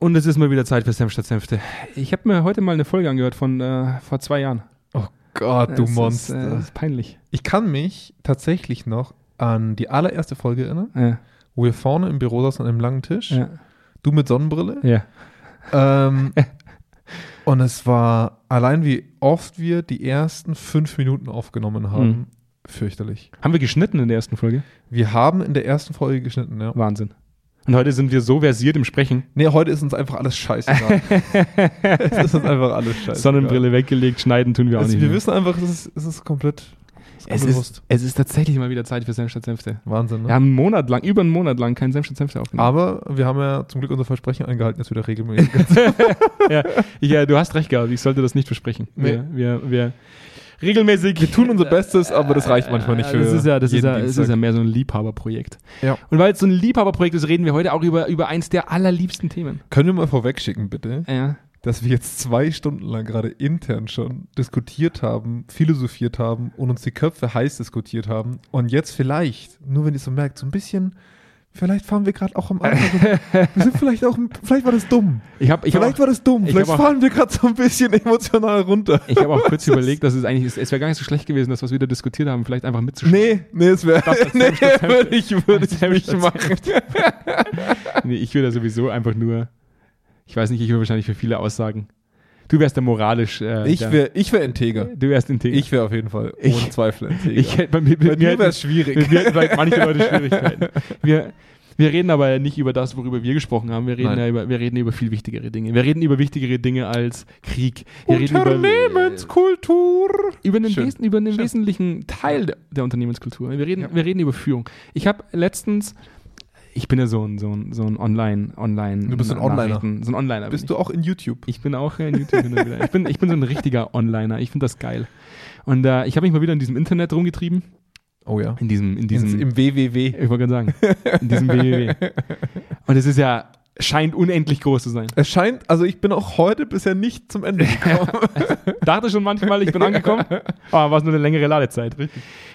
Und es ist mal wieder Zeit für Senf statt Senfte. Ich habe mir heute mal eine Folge angehört von äh, vor zwei Jahren. Oh Gott, du Es Monster. Ist, äh, ist peinlich. ich kann mich tatsächlich noch an die allererste Folge erinnern, Ja, wo wir vorne im Büro saßen an einem langen Tisch. ja, Du mit Sonnenbrille. ja. Ähm, und es war allein, wie oft wir die ersten fünf Minuten aufgenommen haben, Mhm. fürchterlich. Haben wir geschnitten in der ersten Folge? Wir haben in der ersten Folge geschnitten, ja. Wahnsinn. Und heute sind wir so versiert im Sprechen. Nee, heute ist uns einfach alles scheißegal. es ist uns einfach alles scheißegal. Sonnenbrille weggelegt, schneiden tun wir auch Es, nicht wir mehr. wissen einfach, es ist, es ist komplett, es ist es, ist, es ist tatsächlich mal wieder Zeit für Senf statt Senfte. Wahnsinn, ne? Wir haben einen Monat lang, über einen Monat lang keinen Senf statt Senfte aufgenommen. Aber wir haben ja zum Glück unser Versprechen eingehalten, dass wir da regelmäßig ja, ja, du hast recht gehabt, ich sollte das nicht versprechen. Wir, wir, wir regelmäßig. Wir tun unser Bestes, aber das reicht manchmal nicht für Das ist ja, das ist ja, das ist ja mehr so ein Liebhaberprojekt. Ja. Und weil es so ein Liebhaberprojekt ist, reden wir heute auch über, über eins der allerliebsten Themen. Können wir mal vorwegschicken, bitte, Ja. dass wir jetzt zwei Stunden lang gerade intern schon diskutiert haben, philosophiert haben und uns die Köpfe heiß diskutiert haben und jetzt vielleicht, nur wenn ihr so merkt, so ein bisschen, vielleicht fahren wir gerade auch am Anfang, wir sind vielleicht auch, vielleicht war das dumm, Ich habe ich hab vielleicht auch, war das dumm, ich vielleicht hab auch- fahren wir gerade so ein bisschen emotional runter. ich hab auch kurz überlegt, dass es eigentlich, es, es wäre gar nicht so schlecht gewesen, das, was wir da diskutiert haben, vielleicht einfach mitzuschneiden. Nee, nee, es wäre, nee, würde ich, würde ich nicht machen. Nee, ich würde sowieso einfach nur, ich weiß nicht, ich würde wahrscheinlich für viele aussagen. Du wärst der moralisch. Äh, Ich wäre, ich wäre integer. Du wärst integer. Ich wäre auf jeden Fall ohne Ich- Zweifel integer. ich hätte bei mir, Bei mir wäre es schwierig. Mit mir hätten manche Leute Schwierigkeiten. Wir, wir reden aber nicht über das, worüber wir gesprochen haben. Wir reden, ja über, wir reden über viel wichtigere Dinge. Wir reden über wichtigere Dinge als Krieg. Wir reden über, Unternehmenskultur. über einen, Schön. Wesen, über Schön. wesentlichen Teil der, der Unternehmenskultur. Wir reden, Ja. wir reden über Führung. Ich habe letztens, ich bin ja so ein, so ein, so ein Online, Online. Du bist ein Onliner. So ein Onliner. Bist du auch in YouTube? Ich bin auch in YouTube. Ich bin, ich bin so ein richtiger Onliner. Ich finde das geil. Und äh, ich habe mich mal wieder in diesem Internet rumgetrieben. Oh ja. In diesem, in diesem, Ins, Im WWW. ich wollte gerade sagen, in diesem www. Und es ist ja, scheint unendlich groß zu sein. Es scheint, also ich bin auch heute bisher nicht zum Ende gekommen. Dachte schon manchmal, ich bin angekommen, aber war es nur eine längere Ladezeit.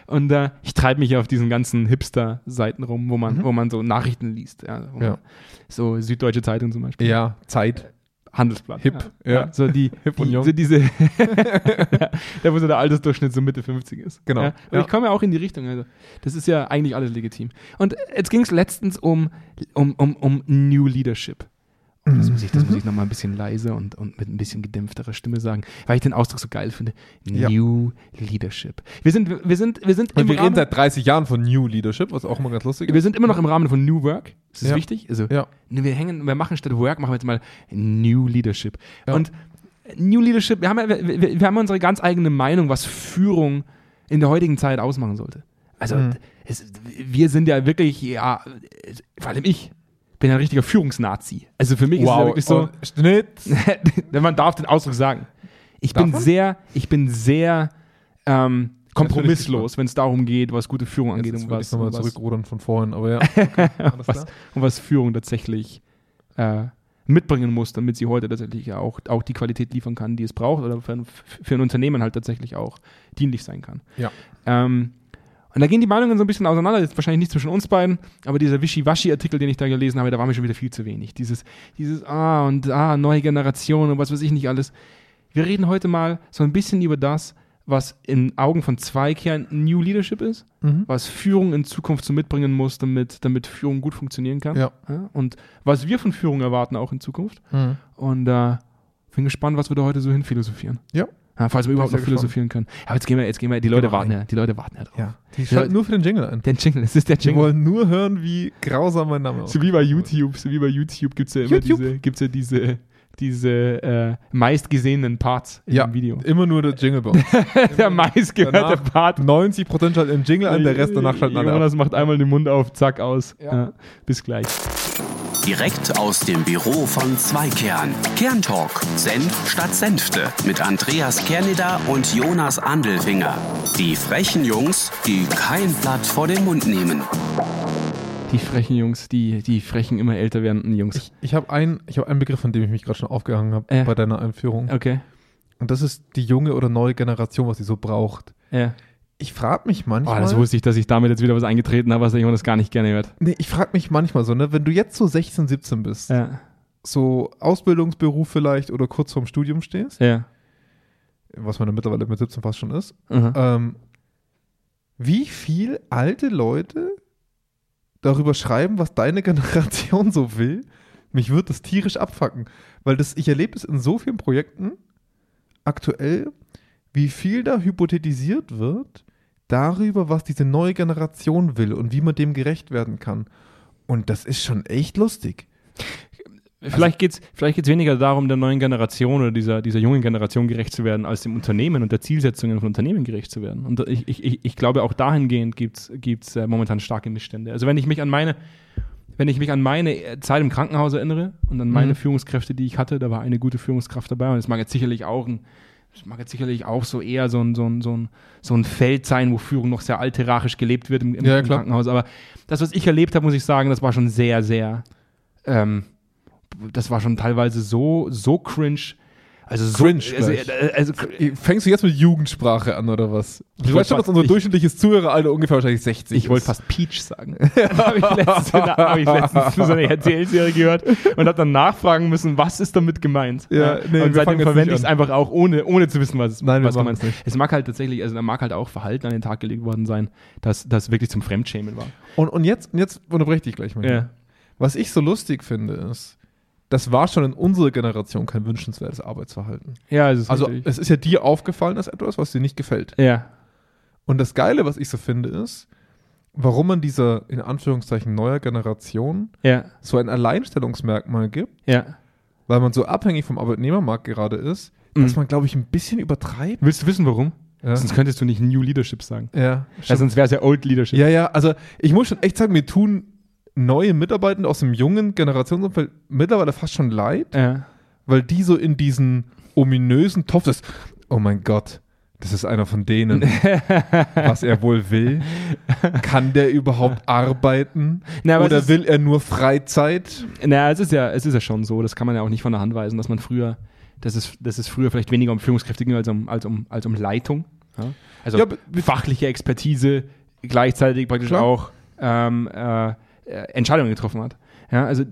Und äh, ich treibe mich auf diesen ganzen Hipster-Seiten rum, wo man, Mhm. wo man so Nachrichten liest. Ja, Ja. so Süddeutsche Zeitung zum Beispiel. ja, Zeit. Handelsblatt. Hip, Ja. ja. So die, Hip und die, jung. so diese, da wo so der Altersdurchschnitt so Mitte 50 ist. Genau. Ja. Aber Ja. ich komme ja auch in die Richtung. Also das ist ja eigentlich alles legitim. Und jetzt ging es letztens um, um, um, um New Leadership. Das muss ich, das Mhm. muss ich nochmal ein bisschen leise und, und mit ein bisschen gedämpfterer Stimme sagen, weil ich den Ausdruck so geil finde. Ja. New Leadership. Wir sind, wir sind, wir sind Und im wir reden Rahmen, seit 30 Jahren von New Leadership, was auch immer ganz lustig wir ist. sind immer noch im Rahmen von New Work. Das ist Ja. wichtig. Also Ja. Nee, wir hängen, wir machen statt Work, machen wir jetzt mal New Leadership. Ja. Und New Leadership, wir haben, ja, wir, wir, wir haben unsere ganz eigene Meinung, was Führung in der heutigen Zeit ausmachen sollte. Also Mhm. es, wir sind ja wirklich, ja, vor allem ich, bin ein richtiger Führungsnazi. Also für mich ist es ja wirklich so, Und Schnitt. man darf den Ausdruck sagen. Ich Darf bin man? sehr, ich bin sehr ähm, kompromisslos, wenn es darum geht, was gute Führung angeht Jetzt und will was, nochmal und zurückrudern von vorhin, aber ja. Okay, was, und was Führung tatsächlich äh, mitbringen muss, damit sie heute tatsächlich ja auch, auch die Qualität liefern kann, die es braucht oder für ein, für ein Unternehmen halt tatsächlich auch dienlich sein kann. Ja. Ähm, und da gehen die Meinungen so ein bisschen auseinander, jetzt wahrscheinlich nicht zwischen uns beiden, aber dieser Wischiwaschi-Artikel, den ich da gelesen habe, da war mir schon wieder viel zu wenig. Dieses, dieses, ah, und ah, neue Generation und was weiß ich nicht alles. Wir reden heute mal so ein bisschen über das, was in Augen von Zweikern New Leadership ist, Mhm. was Führung in Zukunft so mitbringen muss, damit, damit Führung gut funktionieren kann. Ja. und was wir von Führung erwarten auch in Zukunft. Mhm. Und äh, bin gespannt, was wir da heute so hin philosophieren. Ja. Ja, falls wir überhaupt noch philosophieren können. Aber jetzt gehen wir, jetzt gehen wir, die Leute wir warten ja, die Leute warten ja drauf. Ja. Die schalten nur für den Jingle ein. Der Jingle, das ist der Die Jingle. wollen nur hören, wie grausam mein Name So aussieht. wie bei YouTube, so wie bei YouTube gibt es ja immer YouTube. diese, gibt's ja diese, diese äh, meistgesehenen Parts Ja, dem Video. immer nur der Jingle bei der meistgehörte Part. 90% schalten den Jingle an, der Rest danach schalten alle. Jonas macht einmal den Mund auf, zack, aus. Ja. Ja. bis gleich. Direkt aus dem Büro von Zweikern. Kerntalk. Senf statt Senfte. Mit Andreas Kerneder und Jonas Andelfinger. Die frechen Jungs, die kein Blatt vor den Mund nehmen. Die frechen Jungs, die, die frechen, immer älter werdenden Jungs. Ich, ich habe einen, ich hab einen Begriff, von dem ich mich gerade schon aufgehangen habe Ja. bei deiner Einführung. okay. Und das ist die junge oder neue Generation, was sie so braucht. Ja. Ich frage mich Oh, manchmal. das wusste ich, dass ich damit jetzt wieder was eingetreten habe, was der Jonas gar nicht gerne hört. nee, ich frage mich manchmal so, ne, wenn du jetzt so 16, 17 bist Ja. so Ausbildungsberuf vielleicht oder kurz vorm Studium stehst, Ja. was man ja mittlerweile mit 17 fast schon ist, Mhm. ähm, wie viel alte Leute darüber schreiben, was deine Generation so will, mich wird das tierisch abfacken. Weil das, ich erlebe es in so vielen Projekten aktuell, wie viel da hypothetisiert wird darüber, was diese neue Generation will und wie man dem gerecht werden kann. Und das ist schon echt lustig. Vielleicht geht es vielleicht geht's weniger darum, der neuen Generation oder dieser, dieser jungen Generation gerecht zu werden, als dem Unternehmen und der Zielsetzungen von Unternehmen gerecht zu werden. Und ich, ich, ich- ich glaube, auch dahingehend gibt es äh, momentan starke Missstände. Also wenn ich mich an meine, wenn ich mich an meine äh, Zeit im Krankenhaus erinnere und an meine Mhm. Führungskräfte, die ich hatte, da war eine gute Führungskraft dabei und es mag jetzt sicherlich auch ein es mag jetzt sicherlich auch so eher so ein, so, ein, so, ein, so ein Feld sein, wo Führung noch sehr althierarchisch gelebt wird im, im, Ja. Krankenhaus. Aber das, was ich erlebt habe, muss ich sagen, das war schon sehr, sehr, ähm, das war schon teilweise so, so cringe. Also so, Cringe also, gleich. äh, also, Fängst du jetzt mit Jugendsprache an oder was? Du wollte weißt schon, dass unser ich- durchschnittliches Zuhöreralter ungefähr wahrscheinlich 60 ich wollte ist. fast Peach sagen. habe ich letztens, hab ich letztens für so eine RTL-Serie gehört und habe dann nachfragen müssen, was ist damit gemeint. Ja, nee, und seitdem verwende ich es einfach auch, ohne, ohne zu wissen, was, es- Nein, was gemeint es nicht. Es mag halt tatsächlich, also da mag halt auch Verhalten an den Tag gelegt worden sein, dass das wirklich zum Fremdschämen war. Und, und jetzt, und jetzt unterbreche ich dich gleich mal. Ja. Was ich so lustig finde, ist, das war schon in unserer Generation kein wünschenswertes Arbeitsverhalten. Ja, es ist Also richtig. es ist ja dir aufgefallen als etwas, was dir nicht gefällt. ja. Und das Geile, was ich so finde, ist, warum man dieser, in Anführungszeichen, neuer Generation Ja. so ein Alleinstellungsmerkmal gibt, Ja. weil man so abhängig vom Arbeitnehmermarkt gerade ist, dass Mhm. man, glaube ich, ein bisschen übertreibt. Willst du wissen, warum? Ja, Sonst könntest du nicht New Leadership sagen. ja, Ja, sonst wäre es ja Old Leadership. ja, ja, also ich muss schon echt sagen, mir tun neue Mitarbeitende aus dem jungen Generationsumfeld mittlerweile fast schon leid, Ja. weil die so in diesen ominösen Topf ist. Oh mein Gott, das ist einer von denen, was er wohl will. Kann der überhaupt arbeiten? Na, Oder ist- will er nur Freizeit? Naja, es ist ja, es ist ja schon so, das kann man ja auch nicht von der Hand weisen, dass man früher, dass es, dass es früher vielleicht weniger um Führungskräfte ging als um, als um, als um Leitung. Ja? Also Ja, fachliche Expertise gleichzeitig praktisch Klar. auch ähm, äh, äh, Entscheidungen getroffen hat. Ja, also äh,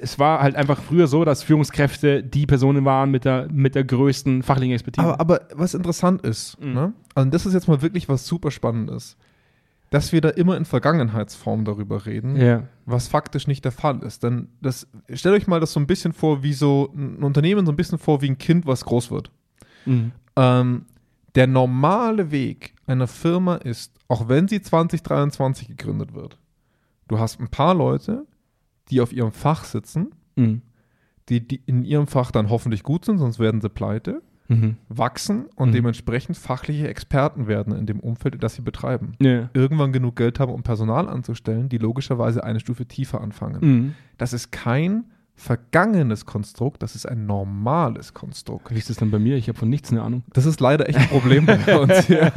es war halt einfach früher so, dass Führungskräfte die Personen waren mit der, mit der größten fachlichen Expertise. Aber, aber was interessant ist, Mhm. ne? also das ist jetzt mal wirklich was super Spannendes, dass wir da immer in Vergangenheitsform darüber reden, ja. was faktisch nicht der Fall ist. Denn das, stellt euch mal das so ein bisschen vor, wie so ein Unternehmen so ein bisschen vor wie ein Kind, was groß wird. Mhm. Ähm, der normale Weg einer Firma ist, auch wenn sie 2023 gegründet wird, du hast ein paar Leute, die auf ihrem Fach sitzen, Mhm. die, die in ihrem Fach dann hoffentlich gut sind, sonst werden sie pleite, Mhm. wachsen und Mhm. dementsprechend fachliche Experten werden in dem Umfeld, das sie betreiben. Ja. Irgendwann genug Geld haben, um Personal anzustellen, die logischerweise eine Stufe tiefer anfangen. Mhm. Das ist kein vergangenes Konstrukt, das ist ein normales Konstrukt. Wie ist das dann bei mir? Ich habe von nichts eine Ahnung. Das ist leider echt ein Problem bei uns hier.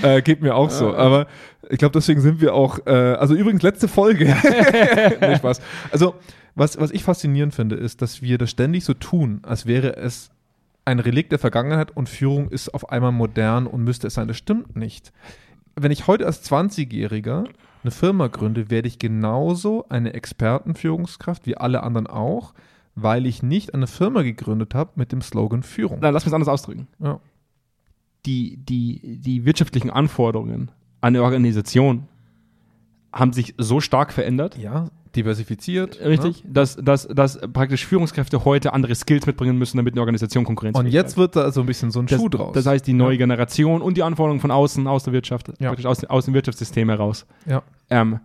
Äh, geht mir auch so. Aber ich glaube, deswegen sind wir auch. Äh, also übrigens, letzte Folge. nee, Spaß. Also, was, was ich faszinierend finde, ist, dass wir das ständig so tun, als wäre es ein Relikt der Vergangenheit und Führung ist auf einmal modern und müsste es sein. Das stimmt nicht. Wenn ich heute als 20-Jähriger eine Firma gründe, werde ich genauso eine Expertenführungskraft wie alle anderen auch, weil ich nicht eine Firma gegründet habe mit dem Slogan Führung. Na, lass mich es anders ausdrücken. Ja. die, die, die wirtschaftlichen Anforderungen an eine Organisation haben sich so stark verändert, Ja, diversifiziert. richtig, dass, dass, dass praktisch Führungskräfte heute andere Skills mitbringen müssen, damit eine Organisation Ne? konkurrenzfähig Und jetzt wird da so ein bisschen so ein das, Schuh draus. das heißt, die neue Generation und die Anforderungen von außen, aus der Wirtschaft, Ja. praktisch aus, aus dem Wirtschaftssystem heraus, ja. ähm,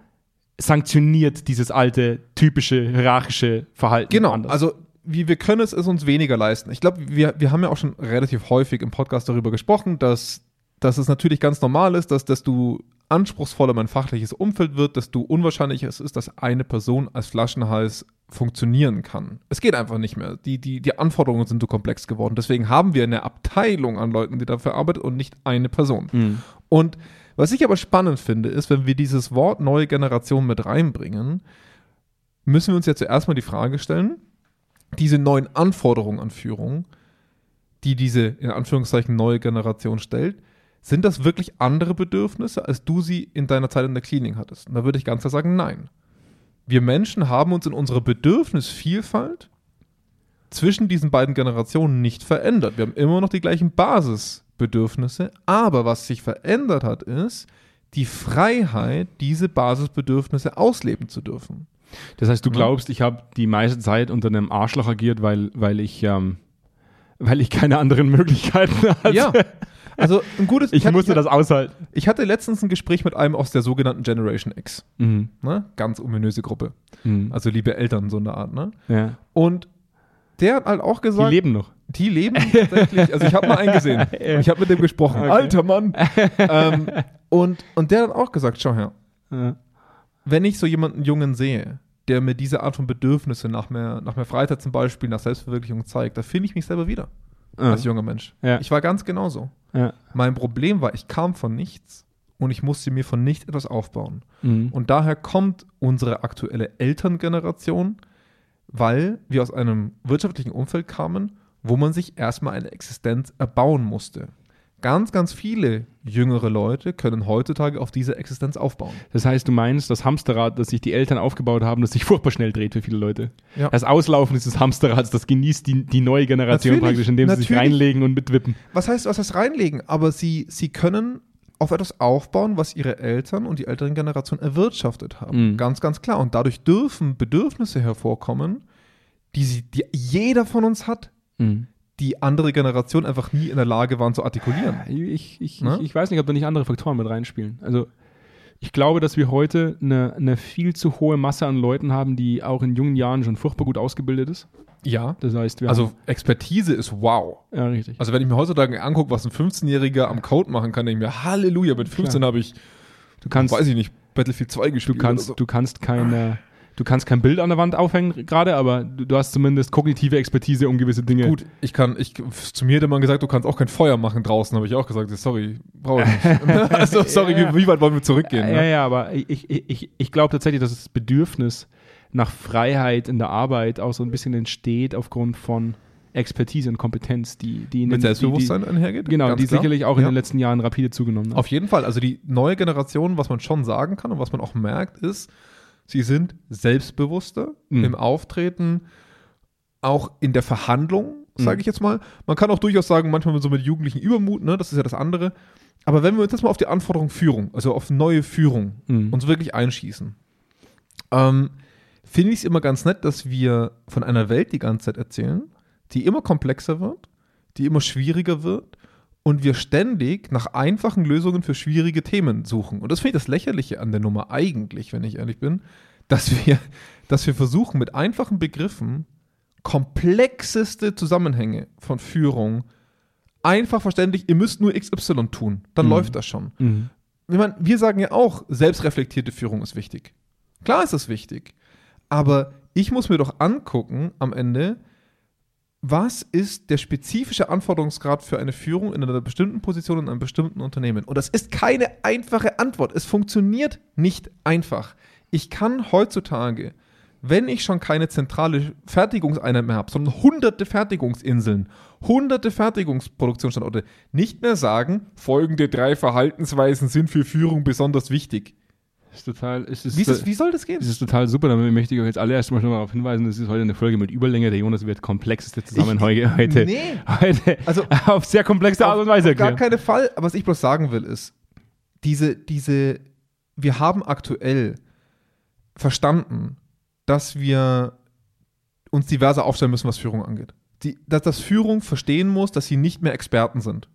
sanktioniert dieses alte, typische, hierarchische Verhalten. Genau, anders. also wir, wir können es, es uns weniger leisten. Ich glaube, wir, wir haben ja auch schon relativ häufig im Podcast darüber gesprochen, dass, dass es natürlich ganz normal ist, dass desto anspruchsvoller mein fachliches Umfeld wird, desto unwahrscheinlicher es ist, dass eine Person als Flaschenhals funktionieren kann. Es geht einfach nicht mehr. Die, die, die Anforderungen sind so komplex geworden. Deswegen haben wir eine Abteilung an Leuten, die dafür arbeitet und nicht eine Person. Mhm. Und was ich aber spannend finde, ist, wenn wir dieses Wort neue Generation mit reinbringen, müssen wir uns ja zuerst mal die Frage stellen, diese neuen Anforderungen an Führung, die diese in Anführungszeichen neue Generation stellt, sind das wirklich andere Bedürfnisse, als du sie in deiner Zeit in der Klinik hattest? Und da würde ich ganz klar sagen, nein. Wir Menschen haben uns in unserer Bedürfnisvielfalt zwischen diesen beiden Generationen nicht verändert. Wir haben immer noch die gleichen Basisbedürfnisse, aber was sich verändert hat, ist die Freiheit, diese Basisbedürfnisse ausleben zu dürfen. Das heißt, du glaubst, ich habe die meiste Zeit unter einem Arschloch agiert, weil, weil ich, ähm, weil ich keine anderen Möglichkeiten hatte. Ja. Also ein gutes. Ich hatte- musste das aushalten. Ich hatte letztens ein Gespräch mit einem aus der sogenannten Generation X. Mhm. Ne? Ganz ominöse Gruppe. Mhm. Also liebe Eltern, so eine Art. Ne? ja. Und der hat halt auch Die gesagt, leben noch. die leben tatsächlich. Also ich habe mal einen gesehen. Ich habe mit dem gesprochen. Okay. Alter Mann. ähm, und, und der hat auch gesagt, schau her, Ja. wenn ich so jemanden Jungen sehe, der mir diese Art von Bedürfnisse nach mehr, nach mehr Freizeit zum Beispiel, nach Selbstverwirklichung zeigt, da finde ich mich selber wieder als junger Mensch. Ja. Ich war ganz genauso. Ja. Mein Problem war, ich kam von nichts und ich musste mir von nichts etwas aufbauen. Mhm. Und daher kommt unsere aktuelle Elterngeneration, weil wir aus einem wirtschaftlichen Umfeld kamen, wo man sich erstmal eine Existenz erbauen musste. Ganz, ganz viele jüngere Leute können heutzutage auf diese Existenz aufbauen. Das heißt, du meinst, das Hamsterrad, das sich die Eltern aufgebaut haben, das sich furchtbar schnell dreht für viele Leute. Ja. Das Auslaufen dieses Hamsterrads, das genießt die, die neue Generation Natürlich, praktisch, indem sie sich natürlich. reinlegen und mitwippen. Was heißt, was heißt reinlegen? Aber sie, sie können auf etwas aufbauen, was ihre Eltern und die älteren Generationen erwirtschaftet haben. Mhm. Ganz, ganz klar. Und dadurch dürfen Bedürfnisse hervorkommen, die, sie, die jeder von uns hat, die andere Generationen einfach nie in der Lage waren zu artikulieren. Ich, ich, Ne? ich, ich weiß nicht, ob da nicht andere Faktoren mit reinspielen. Also ich glaube, dass wir heute eine, eine viel zu hohe Masse an Leuten haben, die auch in jungen Jahren schon furchtbar gut ausgebildet ist. Ja. Das heißt, Also Expertise ist wow. ja, richtig. Also wenn ich mir heutzutage angucke, was ein 15-Jähriger am Code machen kann, denke ich mir, Halleluja, mit 15 Klar. habe ich, du kannst, weiß ich nicht, Battlefield 2 du gespielt. kannst, oder so. du kannst keine, du kannst kein Bild an der Wand aufhängen gerade, aber du, du hast zumindest kognitive Expertise um gewisse Dinge. Gut, ich kann, ich, zu mir hätte man gesagt, du kannst auch kein Feuer machen draußen, habe ich auch gesagt, sorry, brauche ich nicht. also, sorry, Ja. wie, wie weit wollen wir zurückgehen? Ja, ne? ja, aber ich, ich, ich, glaube tatsächlich, dass das Bedürfnis nach Freiheit in der Arbeit auch so ein bisschen entsteht aufgrund von Expertise und Kompetenz, die, die in Mit den- Selbstbewusstsein Die, einhergeht. die, genau, ganz die klar. sicherlich auch in Ja. den letzten Jahren rapide zugenommen hat. Auf jeden Fall. Also die neue Generation, was man schon sagen kann und was man auch merkt, ist, sie sind selbstbewusster Mhm. im Auftreten, auch in der Verhandlung, sage Mhm. ich jetzt mal. Man kann auch durchaus sagen, manchmal so mit jugendlichen Übermut, ne, das ist ja das andere. Aber wenn wir uns jetzt mal auf die Anforderung Führung, also auf neue Führung, Mhm. uns wirklich einschießen, ähm, finde ich es immer ganz nett, dass wir von einer Welt die ganze Zeit erzählen, die immer komplexer wird, die immer schwieriger wird und wir ständig nach einfachen Lösungen für schwierige Themen suchen. Und das finde ich das Lächerliche an der Nummer eigentlich, wenn ich ehrlich bin, dass wir, dass wir versuchen, mit einfachen Begriffen komplexeste Zusammenhänge von Führung einfach verständlich, ihr müsst nur XY tun, dann Mhm. läuft das schon Mhm. ich meine, wir sagen ja auch, selbstreflektierte Führung ist wichtig. Klar ist das wichtig. Aber ich muss mir doch angucken am Ende, was ist der spezifische Anforderungsgrad für eine Führung in einer bestimmten Position in einem bestimmten Unternehmen? Und das ist keine einfache Antwort. Es funktioniert nicht einfach. Ich kann heutzutage, wenn ich schon keine zentrale Fertigungseinheit mehr habe, sondern hunderte Fertigungsinseln, hunderte Fertigungsproduktionsstandorte, nicht mehr sagen, folgende drei Verhaltensweisen sind für Führung besonders wichtig. Ist total, ist, ist, Wie, ist wie soll das gehen? Das ist total super, damit möchte ich euch jetzt alle erstmal schon mal darauf hinweisen, das ist heute eine Folge mit Überlänge. Der Jonas wird komplexeste Zusammenhänge heute, Nee. heute Also auf sehr komplexe Art und Weise Auf gar keinen Fall. Aber was ich bloß sagen will, ist, diese, diese, wir haben aktuell verstanden, dass wir uns diverser aufstellen müssen, was Führung angeht. Die, dass das Führung verstehen muss, dass sie nicht mehr Experten sind.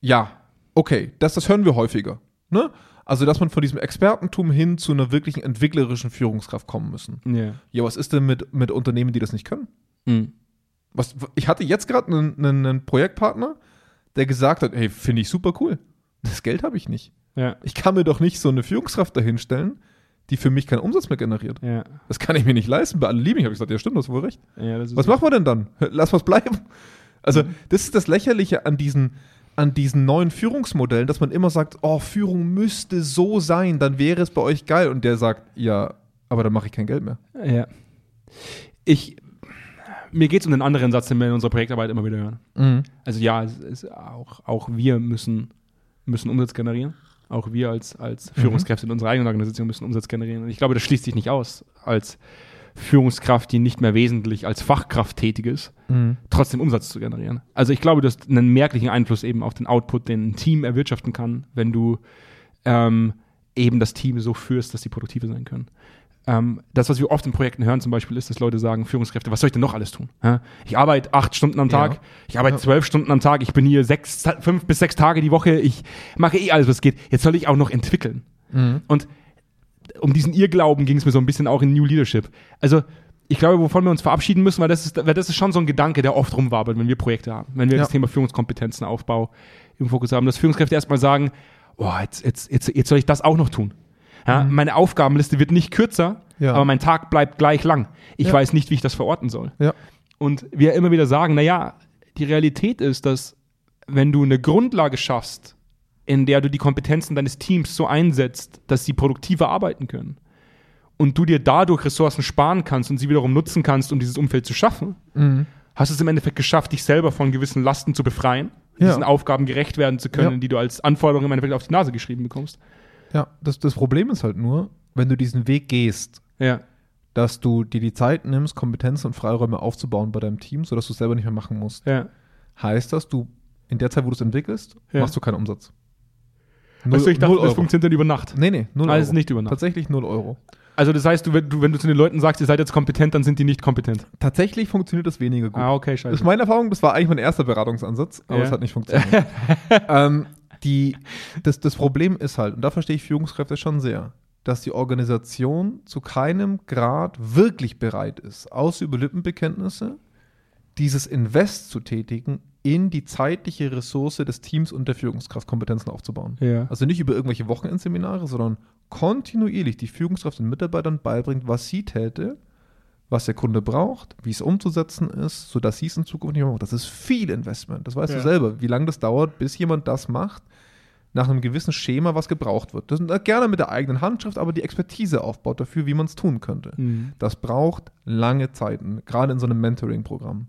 Ja, okay, das, das hören wir häufiger. Ne? Also, dass man von diesem Expertentum hin zu einer wirklichen entwicklerischen Führungskraft kommen müssen. Ja. Ja, was ist denn mit, mit Unternehmen, die das nicht können? Mhm. Was, ich hatte jetzt gerade einen, einen, Projektpartner, der gesagt hat, hey, finde ich super cool. Das Geld habe ich nicht. Ja. Ich kann mir doch nicht so eine Führungskraft dahinstellen, die für mich keinen Umsatz mehr generiert. Ja. Das kann ich mir nicht leisten. Bei allen lieben, ich habe gesagt, ja stimmt, du hast wohl recht. ja Was machen wir denn dann? Lass was bleiben. Also, das ist das Lächerliche an diesen, an diesen neuen Führungsmodellen, dass man immer sagt, oh, Führung müsste so sein, dann wäre es bei euch geil. Und der sagt, ja, aber dann mache ich kein Geld mehr. Ja. Ich, mir geht es um den anderen Satz, den wir in unserer Projektarbeit immer wieder hören. Also ja, es ist auch, auch wir müssen, müssen Umsatz generieren. Auch wir als, als Führungskräfte in unserer eigenen Organisation müssen Umsatz generieren. Und ich glaube, das schließt sich nicht aus, als Führungskraft, die nicht mehr wesentlich als Fachkraft tätig ist, trotzdem Umsatz zu generieren. Also ich glaube, du hast einen merklichen Einfluss eben auf den Output, den ein Team erwirtschaften kann, wenn du ähm, eben das Team so führst, dass sie produktiver sein können. Ähm, das, was wir oft in Projekten hören zum Beispiel, ist, dass Leute sagen, Führungskräfte, was soll ich denn noch alles tun? Ja? Ich arbeite acht Stunden am Tag, Ja. ich arbeite zwölf Stunden am Tag, ich bin hier sechs, fünf bis sechs Tage die Woche, ich mache eh alles, was geht. Jetzt soll ich auch noch entwickeln. Und um diesen Irrglauben ging es mir so ein bisschen auch in New Leadership. Also ich glaube, wovon wir uns verabschieden müssen, weil das ist, weil das ist schon so ein Gedanke, der oft rumwabert, wenn wir Projekte haben, wenn wir Ja. das Thema Führungskompetenzenaufbau im Fokus haben, dass Führungskräfte erstmal sagen, oh, jetzt, jetzt, jetzt, jetzt soll ich das auch noch tun. Ja, Meine Aufgabenliste wird nicht kürzer, Ja. aber mein Tag bleibt gleich lang. Ich weiß nicht, wie ich das verorten soll. Und wir immer wieder sagen, naja, die Realität ist, dass wenn du eine Grundlage schaffst, in der du die Kompetenzen deines Teams so einsetzt, dass sie produktiver arbeiten können und du dir dadurch Ressourcen sparen kannst und sie wiederum nutzen kannst, um dieses Umfeld zu schaffen, Mhm. hast du es im Endeffekt geschafft, dich selber von gewissen Lasten zu befreien, Ja. diesen Aufgaben gerecht werden zu können, Ja. die du als Anforderung im Endeffekt auf die Nase geschrieben bekommst. Ja, das, das Problem ist halt nur, wenn du diesen Weg gehst, Ja. dass du dir die Zeit nimmst, Kompetenzen und Freiräume aufzubauen bei deinem Team, sodass du es selber nicht mehr machen musst. Heißt das, du in der Zeit, wo du es entwickelst, machst du keinen Umsatz. Also ich dachte, das funktioniert dann über Nacht. Nee, nee, null Also Euro. nicht über Nacht. Tatsächlich null Euro. Also das heißt, du, wenn, du, wenn du zu den Leuten sagst, ihr seid jetzt kompetent, dann sind die nicht kompetent. Tatsächlich funktioniert das weniger gut. Ah, okay, Das scheiße. ist meine Erfahrung, das war eigentlich mein erster Beratungsansatz, aber Ja. es hat nicht funktioniert. ähm, die, das, das Problem ist halt, und da verstehe ich Führungskräfte schon sehr, dass die Organisation zu keinem Grad wirklich bereit ist, außer über Lippenbekenntnisse, dieses Invest zu tätigen, in die zeitliche Ressource des Teams und der Führungskraft Kompetenzen aufzubauen. Ja. Also nicht über irgendwelche Wochenendseminare, sondern kontinuierlich die Führungskraft den Mitarbeitern beibringt, was sie täte, was der Kunde braucht, wie es umzusetzen ist, sodass sie es in Zukunft nicht mehr machen. Das ist viel Investment. Das weißt Ja. du selber, wie lange das dauert, bis jemand das macht, nach einem gewissen Schema, was gebraucht wird. Das äh, gerne mit der eigenen Handschrift, aber die Expertise aufbaut dafür, wie man es tun könnte. Mhm. Das braucht lange Zeiten, gerade in so einem Mentoring-Programm.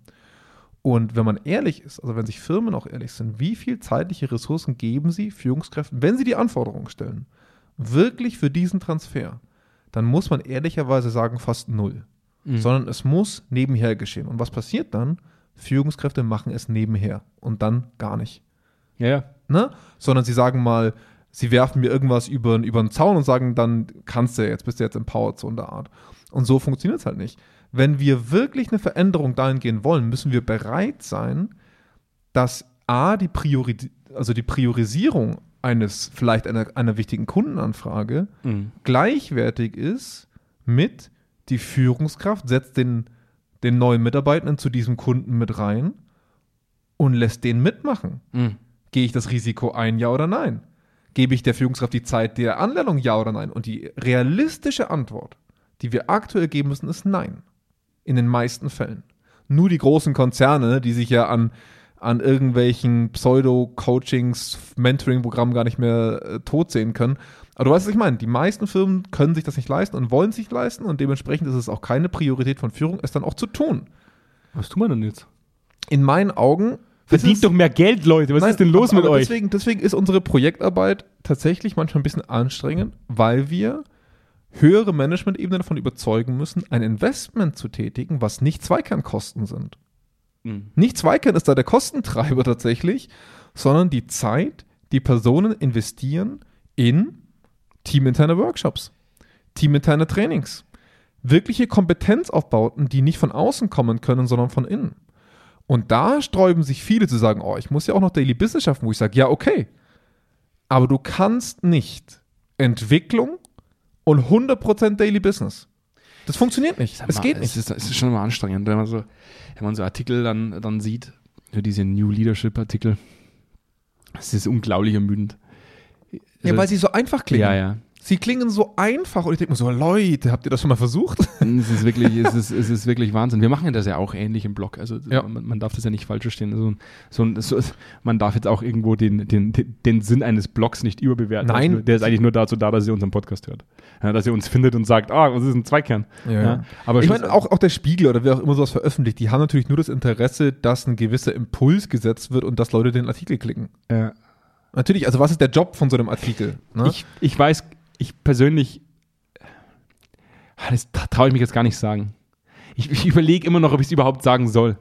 Und wenn man ehrlich ist, also wenn sich Firmen auch ehrlich sind, wie viel zeitliche Ressourcen geben sie Führungskräften, wenn sie die Anforderungen stellen, wirklich für diesen Transfer, dann muss man ehrlicherweise sagen, fast null. Mhm. Sondern es muss nebenher geschehen. Und was passiert dann? Führungskräfte machen es nebenher und dann gar nicht Ja, ja. ne? Sondern sie sagen mal, sie werfen mir irgendwas über, über den Zaun und sagen, dann kannst du jetzt, bist du jetzt empowered, so in der Art. Und so funktioniert es halt nicht. Wenn wir wirklich eine Veränderung dahingehend wollen, müssen wir bereit sein, dass A, die, Priori also die Priorisierung eines, vielleicht einer, einer wichtigen Kundenanfrage Mhm. gleichwertig ist mit die Führungskraft setzt den, den neuen Mitarbeitenden zu diesem Kunden mit rein und lässt den mitmachen. Mhm. Gehe ich das Risiko ein, ja oder nein? Gebe ich der Führungskraft die Zeit der Anlernung, ja oder nein? Und die realistische Antwort, die wir aktuell geben müssen, ist nein. In den meisten Fällen. Nur die großen Konzerne, die sich ja an, an irgendwelchen Pseudo-Coachings, Mentoring-Programmen gar nicht mehr äh, tot sehen können. Aber du weißt, was ich meine. Die meisten Firmen können sich das nicht leisten und wollen es sich leisten und dementsprechend ist es auch keine Priorität von Führung, es dann auch zu tun. Was tun wir denn jetzt? In meinen Augen Verdient doch mehr Geld, Leute. Was Nein, ist denn los aber, mit aber euch? Deswegen, deswegen ist unsere Projektarbeit tatsächlich manchmal ein bisschen anstrengend, weil wir höhere Management-Ebenen davon überzeugen müssen, ein Investment zu tätigen, was nicht Zweikernkosten sind. Mhm. Nicht Zweikern ist da der Kostentreiber tatsächlich, sondern die Zeit, die Personen investieren in teaminterne Workshops, teaminterne Trainings, wirkliche Kompetenzaufbauten, die nicht von außen kommen können, sondern von innen. Und da sträuben sich viele zu sagen, oh, ich muss ja auch noch Daily Business schaffen, wo ich sage, ja, okay. Aber du kannst nicht Entwicklung und 100% Daily Business. Das funktioniert nicht. Sag Es mal, geht Es nicht. ist, es ist schon immer anstrengend, wenn man so, wenn man so Artikel dann, dann sieht, so diese New Leadership Artikel. Es ist unglaublich ermüdend. Ja, Also- weil sie so einfach klingen. ja, ja. Sie klingen so einfach und ich denke mir so, Leute, habt ihr das schon mal versucht? Es ist wirklich, es ist, es ist wirklich Wahnsinn. Wir machen ja das ja auch ähnlich im Blog. Also Ja. man, man darf das ja nicht falsch verstehen. So, ein- so, ein- so, man darf jetzt auch irgendwo den, den, den, Sinn eines Blogs nicht überbewerten. Nein. Also, der ist eigentlich nur dazu da, dass ihr unseren Podcast hört. Ja, dass ihr uns findet und sagt, ah, was ist ein Zweikern? Ja. Aber ich meine, auch, auch der Spiegel oder wer auch immer sowas veröffentlicht, die haben natürlich nur das Interesse, dass ein gewisser Impuls gesetzt wird und dass Leute den Artikel klicken. Ja. Natürlich, also was ist der Job von so einem Artikel? Ne? Ich, ich weiß, ich persönlich, ah, das tra- traue ich mich jetzt gar nicht sagen. ich, ich überlege immer noch, ob ich es überhaupt sagen soll.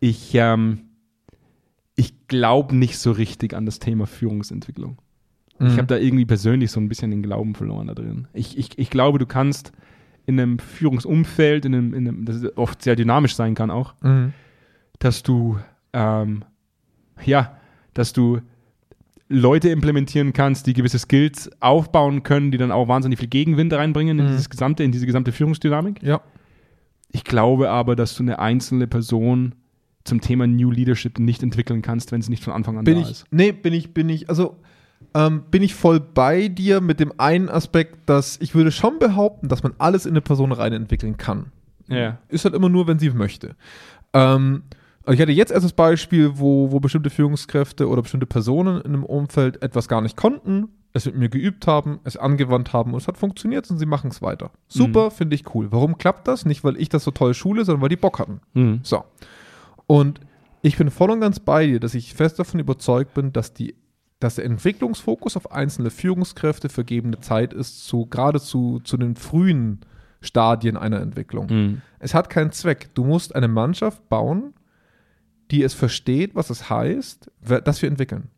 Ich, ähm, ich glaube nicht so richtig an das Thema Führungsentwicklung. Ich Mhm. habe da irgendwie persönlich so ein bisschen den Glauben verloren da drin. Ich, ich, ich glaube, du kannst in einem Führungsumfeld, in einem, in einem, das oft sehr dynamisch sein kann auch, Mhm. dass du, ähm, ja, dass du Leute implementieren kannst, die gewisse Skills aufbauen können, die dann auch wahnsinnig viel Gegenwind reinbringen in, Mhm. dieses gesamte, in diese gesamte Führungsdynamik. Ja. Ich glaube aber, dass du eine einzelne Person zum Thema New Leadership nicht entwickeln kannst, wenn sie nicht von Anfang an Bin da ich, ist. nee, bin ich, bin ich, also ähm, bin ich voll bei dir mit dem einen Aspekt, dass ich würde schon behaupten, dass man alles in eine Person rein entwickeln kann. Ja. Ist halt immer nur, wenn sie möchte. Ähm, also ich hatte jetzt erst das Beispiel, wo, wo bestimmte Führungskräfte oder bestimmte Personen in einem Umfeld etwas gar nicht konnten, es mit mir geübt haben, es angewandt haben und es hat funktioniert und sie machen es weiter. Super, finde ich cool. Warum klappt das? Nicht, weil ich das so toll schule, sondern weil die Bock hatten. Mhm. So. Und ich bin voll und ganz bei dir, dass ich fest davon überzeugt bin, dass die dass der Entwicklungsfokus auf einzelne Führungskräfte vergebene Zeit ist, zu, gerade zu, zu den frühen Stadien einer Entwicklung. Mhm. Es hat keinen Zweck. Du musst eine Mannschaft bauen, die es versteht, was es heißt, dass wir entwickeln.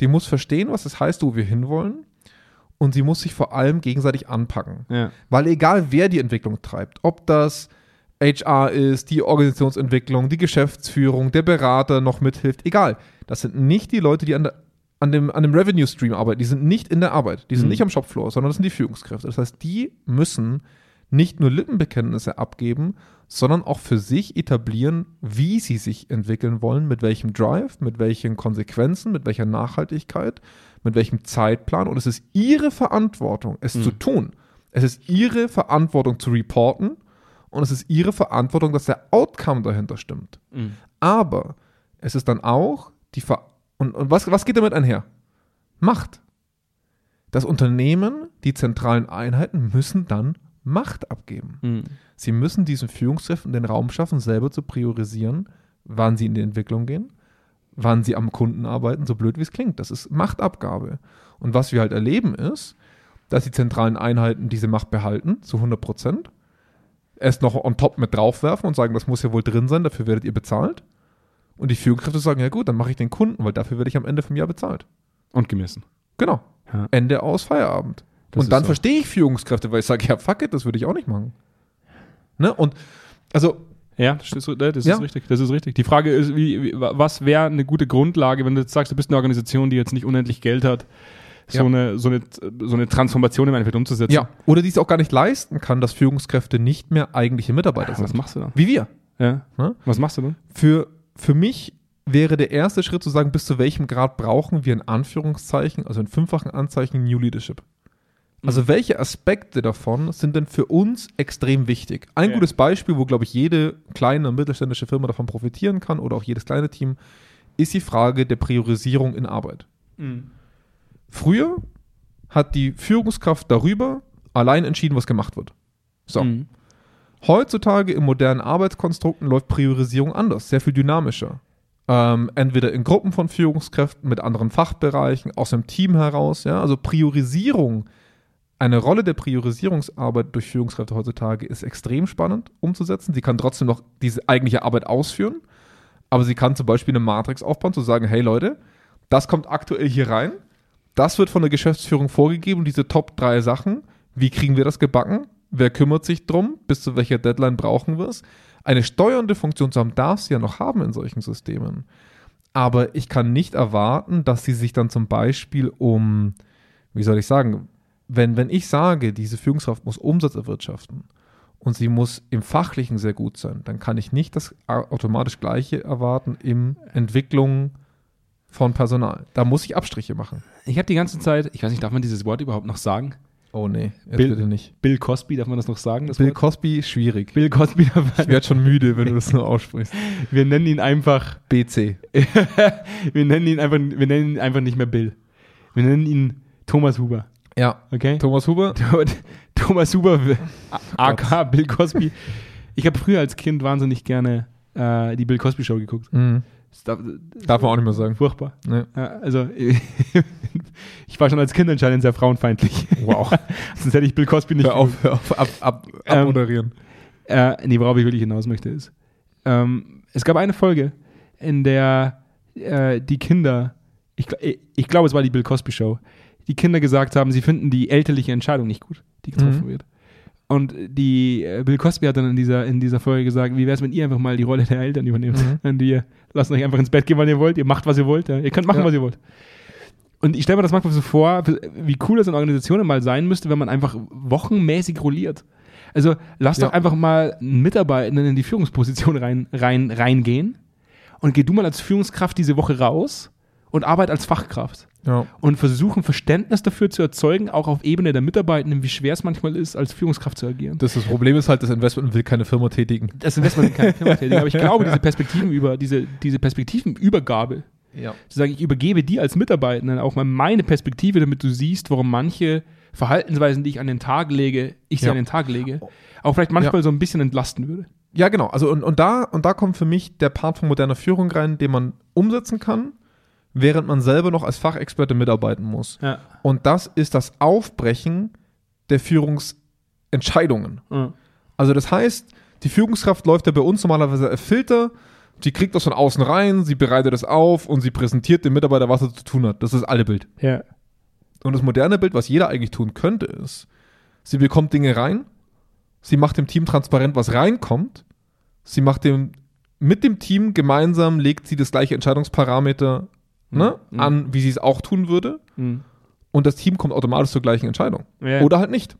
Die muss verstehen, was es heißt, wo wir hinwollen. Und sie muss sich vor allem gegenseitig anpacken. Ja. Weil egal wer die Entwicklung treibt, ob das HR ist, die Organisationsentwicklung, die Geschäftsführung, der Berater noch mithilft, egal. Das sind nicht die Leute, die an, der, an, dem, an dem Revenue Stream arbeiten. Die sind nicht in der Arbeit. Die sind Mhm. nicht am Shopfloor, sondern das sind die Führungskräfte. Das heißt, die müssen nicht nur Lippenbekenntnisse abgeben, sondern auch für sich etablieren, wie sie sich entwickeln wollen, mit welchem Drive, mit welchen Konsequenzen, mit welcher Nachhaltigkeit, mit welchem Zeitplan. Und es ist ihre Verantwortung, es Mhm. zu tun. Es ist ihre Verantwortung zu reporten und es ist ihre Verantwortung, dass der Outcome dahinter stimmt. Mhm. Aber es ist dann auch die Ver und, und was, was geht damit einher? Macht. Das Unternehmen, die zentralen Einheiten müssen dann Macht abgeben. Mhm. Sie müssen diesen Führungskräften den Raum schaffen, selber zu priorisieren, wann sie in die Entwicklung gehen, wann sie am Kunden arbeiten, so blöd wie es klingt. Das ist Machtabgabe. Und was wir halt erleben ist, dass die zentralen Einheiten diese Macht behalten, zu 100 Prozent, es noch on top mit draufwerfen und sagen, das muss ja wohl drin sein, dafür werdet ihr bezahlt. Und die Führungskräfte sagen, ja gut, dann mache ich den Kunden, weil dafür werde ich am Ende vom Jahr bezahlt. Und gemessen. Genau. Ja. Ende aus, Feierabend. Das und dann so. verstehe ich Führungskräfte, weil ich sage, ja, fuck it, das würde ich auch nicht machen. Ne? Und also, Ja, das ist, das Ja. ist richtig. Das ist richtig. Die Frage ist, wie, wie, was wäre eine gute Grundlage, wenn du jetzt sagst, du bist eine Organisation, die jetzt nicht unendlich Geld hat, so, Ja. eine, so, eine, so eine Transformation im Endeffekt umzusetzen. ja, oder die es auch gar nicht leisten kann, dass Führungskräfte nicht mehr eigentliche Mitarbeiter Was sind. machst du dann? Wie wir. Ja. Ne? Was machst du dann? Für, für mich wäre der erste Schritt zu sagen, bis zu welchem Grad brauchen wir in Anführungszeichen, also in fünffachen Anzeichen New Leadership. Also welche Aspekte davon sind denn für uns extrem wichtig? Ein Ja. gutes Beispiel, wo, glaube ich, jede kleine und mittelständische Firma davon profitieren kann oder auch jedes kleine Team, ist die Frage der Priorisierung in Arbeit. Früher hat die Führungskraft darüber allein entschieden, was gemacht wird. So. Mhm. Heutzutage in modernen Arbeitskonstrukten läuft Priorisierung anders, sehr viel dynamischer. Ähm, entweder in Gruppen von Führungskräften mit anderen Fachbereichen, aus dem Team heraus. Ja? Also Priorisierung, eine Rolle der Priorisierungsarbeit durch Führungskräfte heutzutage ist extrem spannend umzusetzen. Sie kann trotzdem noch diese eigentliche Arbeit ausführen, aber sie kann zum Beispiel eine Matrix aufbauen, zu sagen, hey Leute, das kommt aktuell hier rein, das wird von der Geschäftsführung vorgegeben, diese Top drei Sachen. Wie kriegen wir das gebacken? Wer kümmert sich drum? Bis zu welcher Deadline brauchen wir es? Eine steuernde Funktion zu haben, darf sie ja noch haben in solchen Systemen. Aber ich kann nicht erwarten, dass sie sich dann zum Beispiel um, wie soll ich sagen, wenn, wenn ich sage, diese Führungskraft muss Umsatz erwirtschaften und sie muss im Fachlichen sehr gut sein, dann kann ich nicht das au- automatisch Gleiche erwarten im Entwicklung von Personal. Da muss ich Abstriche machen. Ich habe die ganze Zeit, ich weiß nicht, darf man dieses Wort überhaupt noch sagen? Oh nee, jetzt Bill- bitte nicht. Bill Cosby, darf man das noch sagen? Das Bill Wort? Cosby, schwierig. Bill Cosby, Ich werde schon müde, wenn du das nur aussprichst. wir nennen ihn einfach, BC. wir nennen ihn einfach, wir nennen ihn einfach nicht mehr Bill. Wir nennen ihn Thomas Huber, Ja. okay? Thomas Huber. Thomas Huber, aka Bill Cosby. Ich habe früher als Kind wahnsinnig gerne äh, die Bill Cosby Show geguckt. Mhm. Darf, Darf man auch nicht mehr sagen. furchtbar. Nee. Also ich war schon als Kind anscheinend sehr frauenfeindlich. Wow. Sonst hätte ich Bill Cosby nicht Hör auf, hör auf, ab, ab, Ähm, abmoderieren. Äh, nee, worauf ich wirklich hinaus möchte, ist, ähm, es gab eine Folge, in der äh, die Kinder, ich, ich glaube, es war die Bill Cosby Show, die Kinder gesagt haben, sie finden die elterliche Entscheidung nicht gut, die getroffen Mhm. wird. Und die äh, Bill Cosby hat dann in dieser, in dieser Folge gesagt, wie wäre es, wenn ihr einfach mal die Rolle der Eltern übernehmt? Mhm. Und ihr lasst euch einfach ins Bett gehen, wann ihr wollt, ihr macht, was ihr wollt, ja. ihr könnt machen, Ja. was ihr wollt. Und ich stelle mir das manchmal so vor, wie cool das in Organisationen mal sein müsste, wenn man einfach wochenmäßig rolliert. Also lass Ja. doch einfach mal einen Mitarbeitenden in die Führungsposition rein, rein, reingehen und geh du mal als Führungskraft diese Woche raus und arbeite als Fachkraft Ja. und versuchen Verständnis dafür zu erzeugen, auch auf Ebene der Mitarbeitenden, wie schwer es manchmal ist, als Führungskraft zu agieren. Das, das Problem ist halt, das Investment will keine Firma tätigen. Das Investment in keine Firma tätigen, aber ich glaube, diese Perspektiven über, diese, diese Perspektivenübergabe, Ja. zu sagen, ich übergebe dir als Mitarbeitenden auch mal meine Perspektive, damit du siehst, warum manche Verhaltensweisen, die ich an den Tag lege, ich sie Ja. an den Tag lege, auch vielleicht manchmal so ein bisschen entlasten würde. Ja, genau. Also und, und, da, und da kommt für mich der Part von moderner Führung rein, den man umsetzen kann, während man selber noch als Fachexperte mitarbeiten muss. Ja. Und das ist das Aufbrechen der Führungsentscheidungen. Ja. Also das heißt, die Führungskraft läuft ja bei uns normalerweise als Filter, sie kriegt das von außen rein, sie bereitet es auf und sie präsentiert dem Mitarbeiter, was er zu tun hat. Das ist das alte Bild. ja. Und das moderne Bild, was jeder eigentlich tun könnte, ist, sie bekommt Dinge rein, sie macht dem Team transparent, was reinkommt, sie macht dem, mit dem Team gemeinsam legt sie das gleiche Entscheidungsparameter ne, Mhm. an, wie sie es auch tun würde, Mhm. und das Team kommt automatisch zur gleichen Entscheidung. Ja. Oder halt nicht.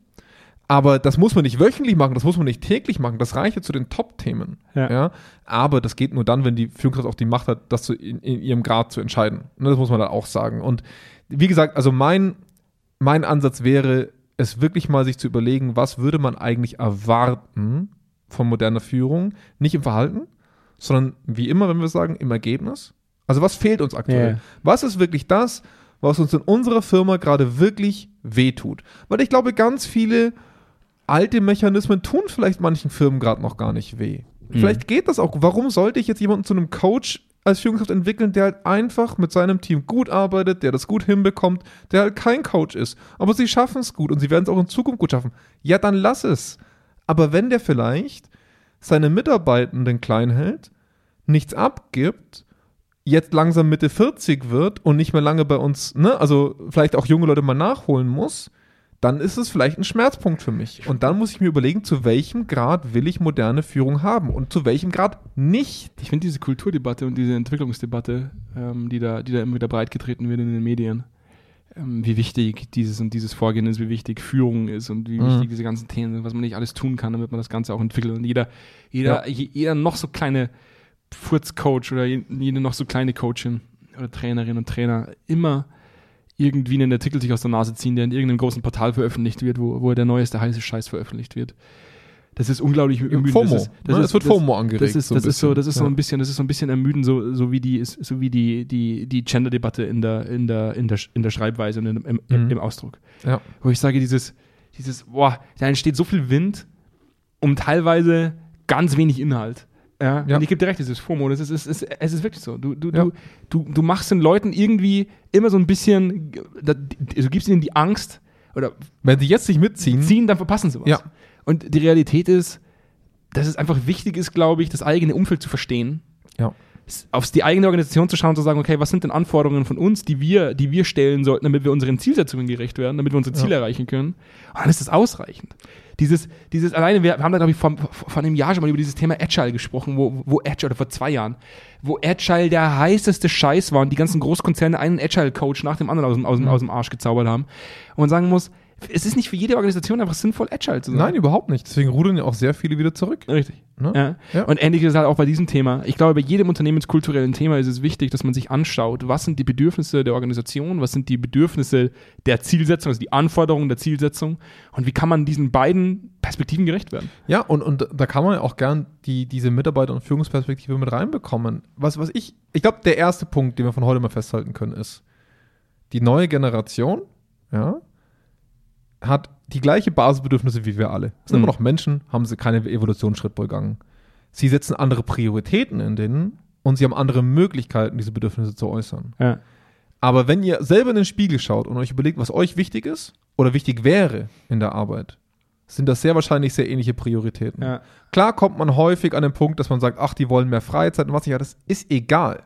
Aber das muss man nicht wöchentlich machen, das muss man nicht täglich machen, das reicht ja zu den Top-Themen. Ja. Aber das geht nur dann, wenn die Führungskraft auch die Macht hat, das in, in ihrem Grad zu entscheiden. Ne, Das muss man dann auch sagen. Und wie gesagt, also mein, mein Ansatz wäre, es wirklich mal sich zu überlegen, was würde man eigentlich erwarten von moderner Führung, nicht im Verhalten, sondern wie immer, wenn wir sagen, im Ergebnis. Also was fehlt uns aktuell? Ja. Was ist wirklich das, was uns in unserer Firma gerade wirklich wehtut? Weil ich glaube, ganz viele alte Mechanismen tun vielleicht manchen Firmen gerade noch gar nicht weh. Vielleicht geht das auch. Warum sollte ich jetzt jemanden zu einem Coach als Führungskraft entwickeln, der halt einfach mit seinem Team gut arbeitet, der das gut hinbekommt, der halt kein Coach ist. Aber sie schaffen es gut und sie werden es auch in Zukunft gut schaffen. Ja, dann lass es. Aber wenn der vielleicht seine Mitarbeitenden klein hält, nichts abgibt, jetzt langsam Mitte 40 wird und nicht mehr lange bei uns, ne, also vielleicht auch junge Leute mal nachholen muss, dann ist es vielleicht ein Schmerzpunkt für mich. Und dann muss ich mir überlegen, zu welchem Grad will ich moderne Führung haben und zu welchem Grad nicht. Ich finde diese Kulturdebatte und diese Entwicklungsdebatte, ähm, die, da, die da immer wieder breitgetreten wird in den Medien, ähm, wie wichtig dieses und dieses Vorgehen ist, wie wichtig Führung ist und wie Mhm. wichtig diese ganzen Themen sind, was man nicht alles tun kann, damit man das Ganze auch entwickelt. Und jeder, jeder, je- jeder noch so kleine Furzcoach oder je- jede noch so kleine Coachin oder Trainerin und Trainer immer irgendwie einen Artikel sich aus der Nase ziehen, der in irgendeinem großen Portal veröffentlicht wird, wo, wo der neueste heiße Scheiß veröffentlicht wird. Das ist unglaublich ermüdend. FOMO. Das ist, das ne? ist, wird das, FOMO angeregt. das ist, so ein das ist so, bisschen. das ist so ein bisschen, das ist so ein bisschen ermüdend, so, so wie die, so wie die, die, die Gender-Debatte in der, in der, in der, in der Schreibweise und im, im, Mhm. im Ausdruck. Ja. Wo ich sage, dieses, dieses, boah, da entsteht so viel Wind um teilweise ganz wenig Inhalt. Ja, Ja. und ich gebe dir recht, es ist FOMO, das ist, es ist, es ist wirklich so. Du, du, Ja. du, du, du machst den Leuten irgendwie immer so ein bisschen, da- du gibst ihnen die Angst oder Wenn sie jetzt nicht mitziehen, ziehen, dann verpassen sie was. Ja. Und die Realität ist, dass es einfach wichtig ist, glaube ich, das eigene Umfeld zu verstehen. Ja. Auf die eigene Organisation zu schauen und zu sagen, okay, was sind denn Anforderungen von uns, die wir, die wir stellen sollten, damit wir unseren Zielsetzungen gerecht werden, damit wir unsere Ziele Ja. erreichen können. Und dann ist das ausreichend. Dieses, dieses alleine, wir, haben da, glaube ich, vor, vor einem Jahr schon mal über dieses Thema Agile gesprochen, wo, wo Agile, oder vor zwei Jahren, wo Agile der heißeste Scheiß war und die ganzen Großkonzerne einen Agile-Coach nach dem anderen aus dem, aus, dem, aus dem Arsch gezaubert haben. Und man sagen muss, es ist nicht für jede Organisation einfach sinnvoll, Agile zu sein. nein, überhaupt nicht. Deswegen rudern ja auch sehr viele wieder zurück. Richtig. Ne? Ja. Ja. Und ähnlich ist es halt auch bei diesem Thema. Ich glaube, bei jedem unternehmenskulturellen Thema ist es wichtig, dass man sich anschaut, was sind die Bedürfnisse der Organisation, was sind die Bedürfnisse der Zielsetzung, also die Anforderungen der Zielsetzung und wie kann man diesen beiden Perspektiven gerecht werden. Ja, und, und da kann man ja auch gern die, diese Mitarbeiter- und Führungsperspektive mit reinbekommen. Was, was ich, ich glaube, der erste Punkt, den wir von heute mal festhalten können, ist, die neue Generation, ja, hat die gleiche Basisbedürfnisse wie wir alle. Es sind Mhm. immer noch Menschen, haben sie keine Evolutionsschritt begangen. Sie setzen andere Prioritäten in denen und sie haben andere Möglichkeiten, diese Bedürfnisse zu äußern. Ja. Aber wenn ihr selber in den Spiegel schaut und euch überlegt, was euch wichtig ist oder wichtig wäre in der Arbeit, sind das sehr wahrscheinlich sehr ähnliche Prioritäten. Ja. Klar kommt man häufig an den Punkt, dass man sagt, ach, die wollen mehr Freizeit und was nicht, ja, das ist egal.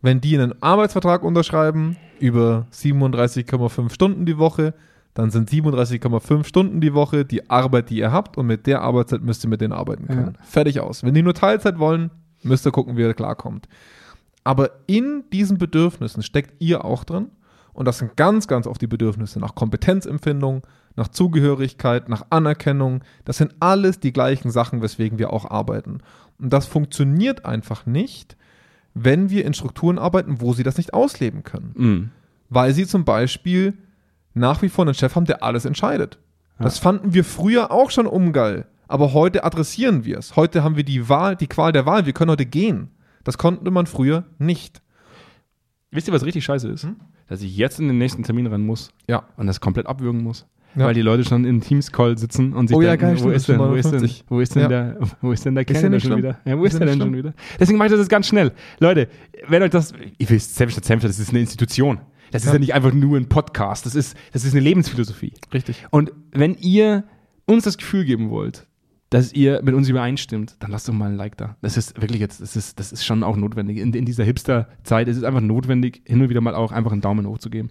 Wenn die einen Arbeitsvertrag unterschreiben über 37,5 Stunden die Woche, dann sind 37,5 Stunden die Woche die Arbeit, die ihr habt und mit der Arbeitszeit müsst ihr mit denen arbeiten können. Fertig aus. Wenn die nur Teilzeit wollen, müsst ihr gucken, wie ihr klarkommt. Aber in diesen Bedürfnissen steckt ihr auch drin und das sind ganz, ganz oft die Bedürfnisse nach Kompetenzempfindung, nach Zugehörigkeit, nach Anerkennung. Das sind alles die gleichen Sachen, weswegen wir auch arbeiten. Und das funktioniert einfach nicht, wenn wir in Strukturen arbeiten, wo sie das nicht ausleben können. Mhm. Weil sie zum Beispiel nach wie vor einen Chef haben, der alles entscheidet. Das fanden wir früher auch schon ungeil. Aber heute adressieren wir es. Heute haben wir die Wahl, die Qual der Wahl. Wir können heute gehen. Das konnte man früher nicht. Wisst ihr, was richtig scheiße ist? Hm? Dass ich jetzt in den nächsten Termin rennen muss Ja. und das komplett abwürgen muss. Ja. Weil die Leute schon im Teams-Call sitzen und sich Oh ja, denken, geil, wo, ist denn, wo, ist denn, 59. wo ist denn Ja. der, wo ist denn der ja nicht schon wieder? Ja, wo Ist ist, ja der denn schon wieder? Deswegen mache ich das jetzt ganz schnell. Leute, wenn euch das, ihr wisst, Senfstadt Senfstadt, das ist eine Institution. Das ist Ja. ja nicht einfach nur ein Podcast. Das ist, das ist eine Lebensphilosophie. Richtig. Und wenn ihr uns das Gefühl geben wollt, dass ihr mit uns übereinstimmt, dann lasst doch mal ein Like da. Das ist wirklich jetzt, das ist, das ist schon auch notwendig. In, in dieser Hipster-Zeit ist es einfach notwendig, hin und wieder mal auch einfach einen Daumen hoch zu geben.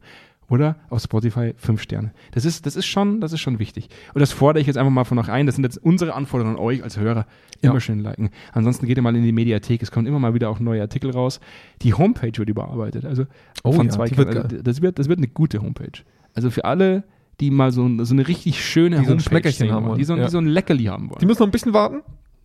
Oder auf Spotify fünf Sterne. Das ist, das ist schon, das ist schon wichtig. Und das fordere ich jetzt einfach mal von euch ein. Das sind jetzt unsere Anforderungen an euch als Hörer. Immer Ja. schön liken. Ansonsten geht ihr mal in die Mediathek. Es kommen immer mal wieder auch neue Artikel raus. Die Homepage wird überarbeitet. Also Oh von ja, zwei wird also, das wird, das wird eine gute Homepage. Also für alle, die mal so, so eine richtig schöne Die so ein Homepage sehen haben wollen, die so, ja. die so ein Leckerli haben wollen. Die müssen noch ein bisschen warten,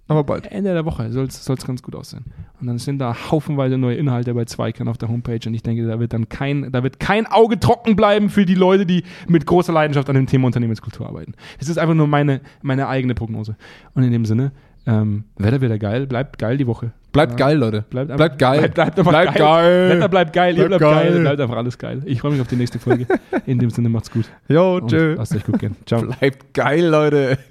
aber bald. Ende der Woche soll es ganz gut aussehen. Und dann sind da haufenweise neue Inhalte bei Zweikern auf der Homepage und ich denke, da wird dann kein, da wird kein Auge trocken bleiben für die Leute, die mit großer Leidenschaft an dem Thema Unternehmenskultur arbeiten. Das ist einfach nur meine, meine eigene Prognose. Und in dem Sinne, ähm, Wetter wird geil, bleibt geil die Woche. Bleibt Ja. geil, Leute. Bleibt, einfach- Bleibt geil. Bleibt, bleibt einfach Bleibt geil. geil. Wetter bleibt geil, ihr Bleibt bleibt geil. geil. Bleibt einfach alles geil. Ich freue mich auf die nächste Folge. In dem Sinne, macht's gut. Jo, tschö. lasst euch gut gehen. Ciao. Bleibt geil, Leute.